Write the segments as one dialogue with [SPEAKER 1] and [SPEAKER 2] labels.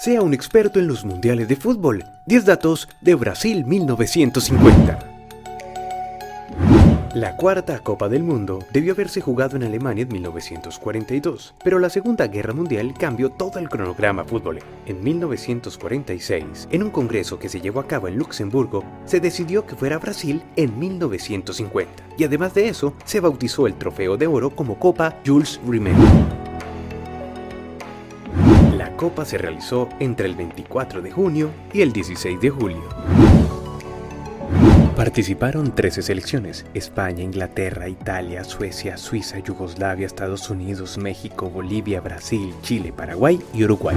[SPEAKER 1] Sea un experto en los mundiales de fútbol. 10 datos de Brasil 1950. La cuarta Copa del Mundo debió haberse jugado en Alemania en 1942, pero la Segunda Guerra Mundial cambió todo el cronograma futbolero. En 1946, en un congreso que se llevó a cabo en Luxemburgo, se decidió que fuera Brasil en 1950, y además de eso, se bautizó el trofeo de oro como Copa Jules Rimet. La Copa se realizó entre el 24 de junio y el 16 de julio. Participaron 13 selecciones, España, Inglaterra, Italia, Suecia, Suiza, Yugoslavia, Estados Unidos, México, Bolivia, Brasil, Chile, Paraguay y Uruguay.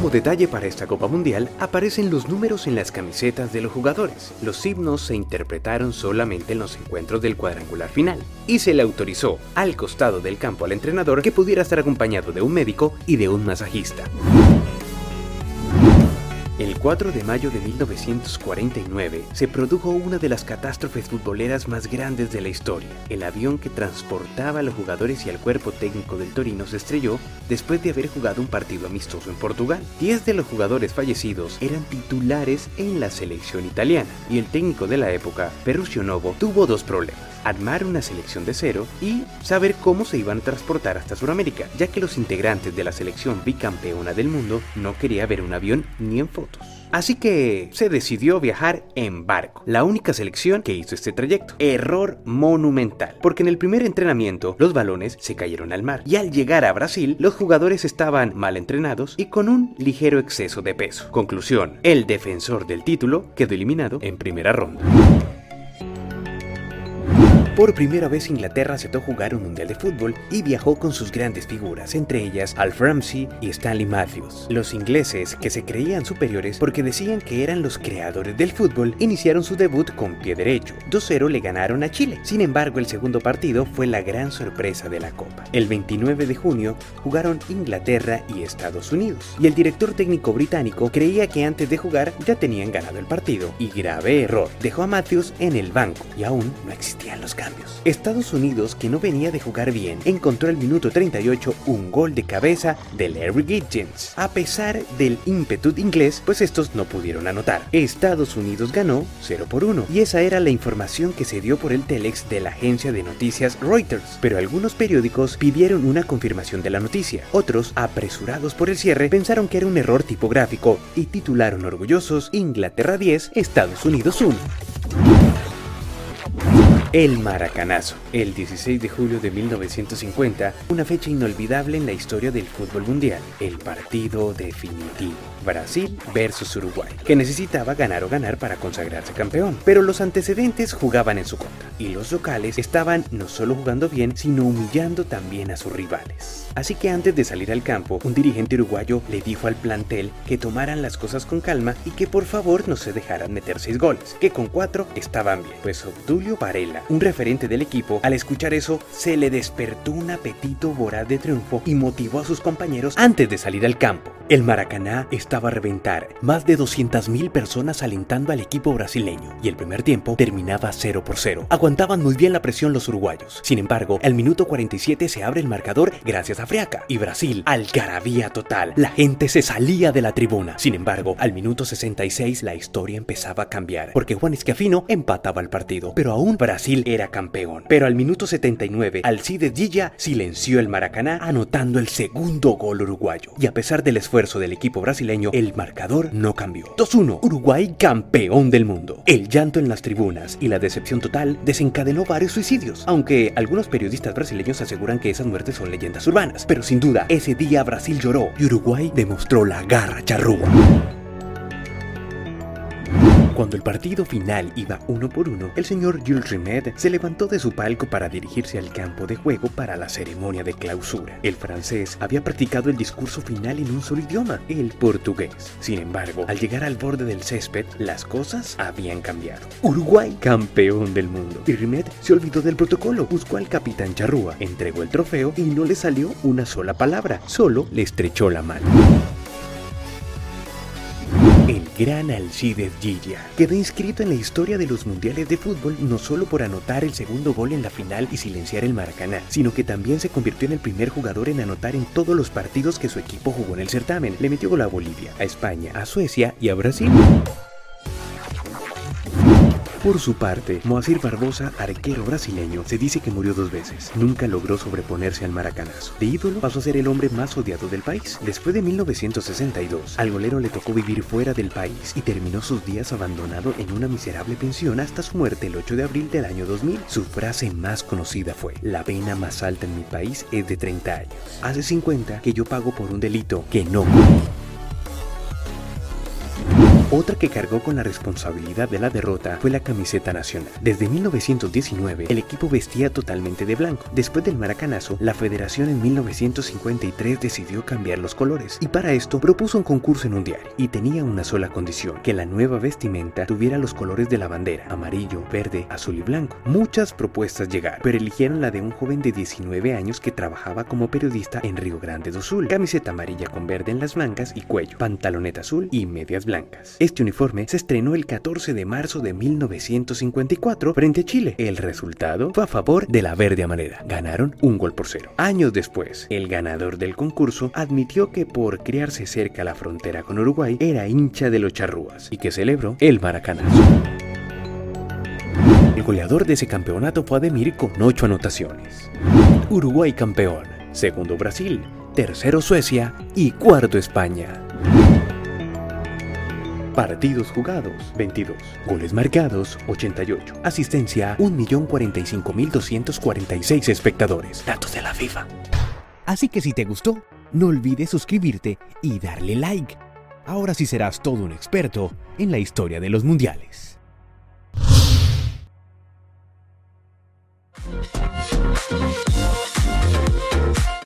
[SPEAKER 1] Como detalle para esta Copa Mundial, aparecen los números en las camisetas de los jugadores. Los himnos se interpretaron solamente en los encuentros del cuadrangular final, y se le autorizó al costado del campo al entrenador que pudiera estar acompañado de un médico y de un masajista. El 4 de mayo de 1949 se produjo una de las catástrofes futboleras más grandes de la historia. El avión que transportaba a los jugadores y al cuerpo técnico del Torino se estrelló después de haber jugado un partido amistoso en Portugal. Diez de los jugadores fallecidos eran titulares en la selección italiana y el técnico de la época, Perusio Novo, tuvo dos problemas armar una selección de cero y saber cómo se iban a transportar hasta Sudamérica, ya que los integrantes de la selección bicampeona del mundo no quería ver un avión ni en fotos. Así que se decidió viajar en barco, la única selección que hizo este trayecto. Error monumental, porque en el primer entrenamiento los balones se cayeron al mar y al llegar a Brasil los jugadores estaban mal entrenados y con un ligero exceso de peso. Conclusión, el defensor del título quedó eliminado en primera ronda. Por primera vez Inglaterra aceptó jugar un mundial de fútbol y viajó con sus grandes figuras, entre ellas Alf Ramsey y Stanley Matthews. Los ingleses, que se creían superiores porque decían que eran los creadores del fútbol, iniciaron su debut con pie derecho. 2-0 le ganaron a Chile. Sin embargo, el segundo partido fue la gran sorpresa de la Copa. El 29 de junio jugaron Inglaterra y Estados Unidos, y el director técnico británico creía que antes de jugar ya tenían ganado el partido. Y grave error, dejó a Matthews en el banco y aún no existían los cambios. Estados Unidos, que no venía de jugar bien, encontró el minuto 38 un gol de cabeza de Larry Gittens. A pesar del ímpetu inglés, pues estos no pudieron anotar. Estados Unidos ganó 0 por 1 y esa era la información que se dio por el telex de la agencia de noticias Reuters. Pero algunos periódicos pidieron una confirmación de la noticia. Otros, apresurados por el cierre, pensaron que era un error tipográfico y titularon orgullosos Inglaterra 10, Estados Unidos 1. El Maracanazo, el 16 de julio de 1950, una fecha inolvidable en la historia del fútbol mundial, el partido definitivo. Brasil versus Uruguay, que necesitaba ganar o ganar para consagrarse campeón. Pero los antecedentes jugaban en su contra, y los locales estaban no solo jugando bien, sino humillando también a sus rivales. Así que antes de salir al campo, un dirigente uruguayo le dijo al plantel que tomaran las cosas con calma y que por favor no se dejaran meter seis goles, que con cuatro estaban bien. Pues Obdulio Varela, un referente del equipo, al escuchar eso, se le despertó un apetito voraz de triunfo y motivó a sus compañeros antes de salir al campo. El Maracaná estaba a reventar, más de 200.000 personas alentando al equipo brasileño, y el primer tiempo terminaba 0 por 0. Aguantaban muy bien la presión los uruguayos. Sin embargo, al minuto 47 se abre el marcador gracias a Friaca, y Brasil, algarabía total. La gente se salía de la tribuna. Sin embargo, al minuto 66 la historia empezaba a cambiar, porque Juan Esquiafino empataba el partido, pero aún Brasil era campeón. Pero al minuto 79, Alcides Gilla silenció el Maracaná anotando el segundo gol uruguayo. Y a pesar del esfuerzo del equipo brasileño, el marcador no cambió. 2-1, Uruguay campeón del mundo. El llanto en las tribunas y la decepción total desencadenó varios suicidios, aunque algunos periodistas brasileños aseguran que esas muertes son leyendas urbanas. Pero sin duda, ese día Brasil lloró y Uruguay demostró la garra charrúa. Cuando el partido final iba uno por uno, el señor Jules Rimet se levantó de su palco para dirigirse al campo de juego para la ceremonia de clausura. El francés había practicado el discurso final en un solo idioma, el portugués. Sin embargo, al llegar al borde del césped, las cosas habían cambiado. Uruguay, campeón del mundo. Y Rimet se olvidó del protocolo, buscó al capitán Charrúa, entregó el trofeo y no le salió una sola palabra, solo le estrechó la mano. El gran Alcides Gilla quedó inscrito en la historia de los mundiales de fútbol no solo por anotar el segundo gol en la final y silenciar el Maracaná, sino que también se convirtió en el primer jugador en anotar en todos los partidos que su equipo jugó en el certamen. Le metió gol a Bolivia, a España, a Suecia y a Brasil. Por su parte, Moacir Barbosa, arquero brasileño, se dice que murió dos veces. Nunca logró sobreponerse al maracanazo. De ídolo pasó a ser el hombre más odiado del país. Después de 1962, al golero le tocó vivir fuera del país y terminó sus días abandonado en una miserable pensión hasta su muerte el 8 de abril del año 2000. Su frase más conocida fue, la pena más alta en mi país es de 30 años. Hace 50 que yo pago por un delito que no otra que cargó con la responsabilidad de la derrota fue la camiseta nacional. Desde 1919, el equipo vestía totalmente de blanco. Después del maracanazo, la federación en 1953 decidió cambiar los colores y para esto propuso un concurso en un diario y tenía una sola condición, que la nueva vestimenta tuviera los colores de la bandera, amarillo, verde, azul y blanco. Muchas propuestas llegaron, pero eligieron la de un joven de 19 años que trabajaba como periodista en Río Grande do Sul. Camiseta amarilla con verde en las mangas y cuello, pantaloneta azul y medias blancas. Este uniforme se estrenó el 14 de marzo de 1954 frente a Chile. El resultado fue a favor de la verde amarela. Ganaron un gol por cero. Años después, el ganador del concurso admitió que por criarse cerca a la frontera con Uruguay era hincha de los charrúas y que celebró el maracanazo. El goleador de ese campeonato fue Ademir con 8 anotaciones. Uruguay campeón, segundo Brasil, tercero Suecia y cuarto España. Partidos jugados, 22. Goles marcados, 88. Asistencia, 1.045.246 espectadores. Datos de la FIFA. Así que si te gustó, no olvides suscribirte y darle like. Ahora sí serás todo un experto en la historia de los mundiales.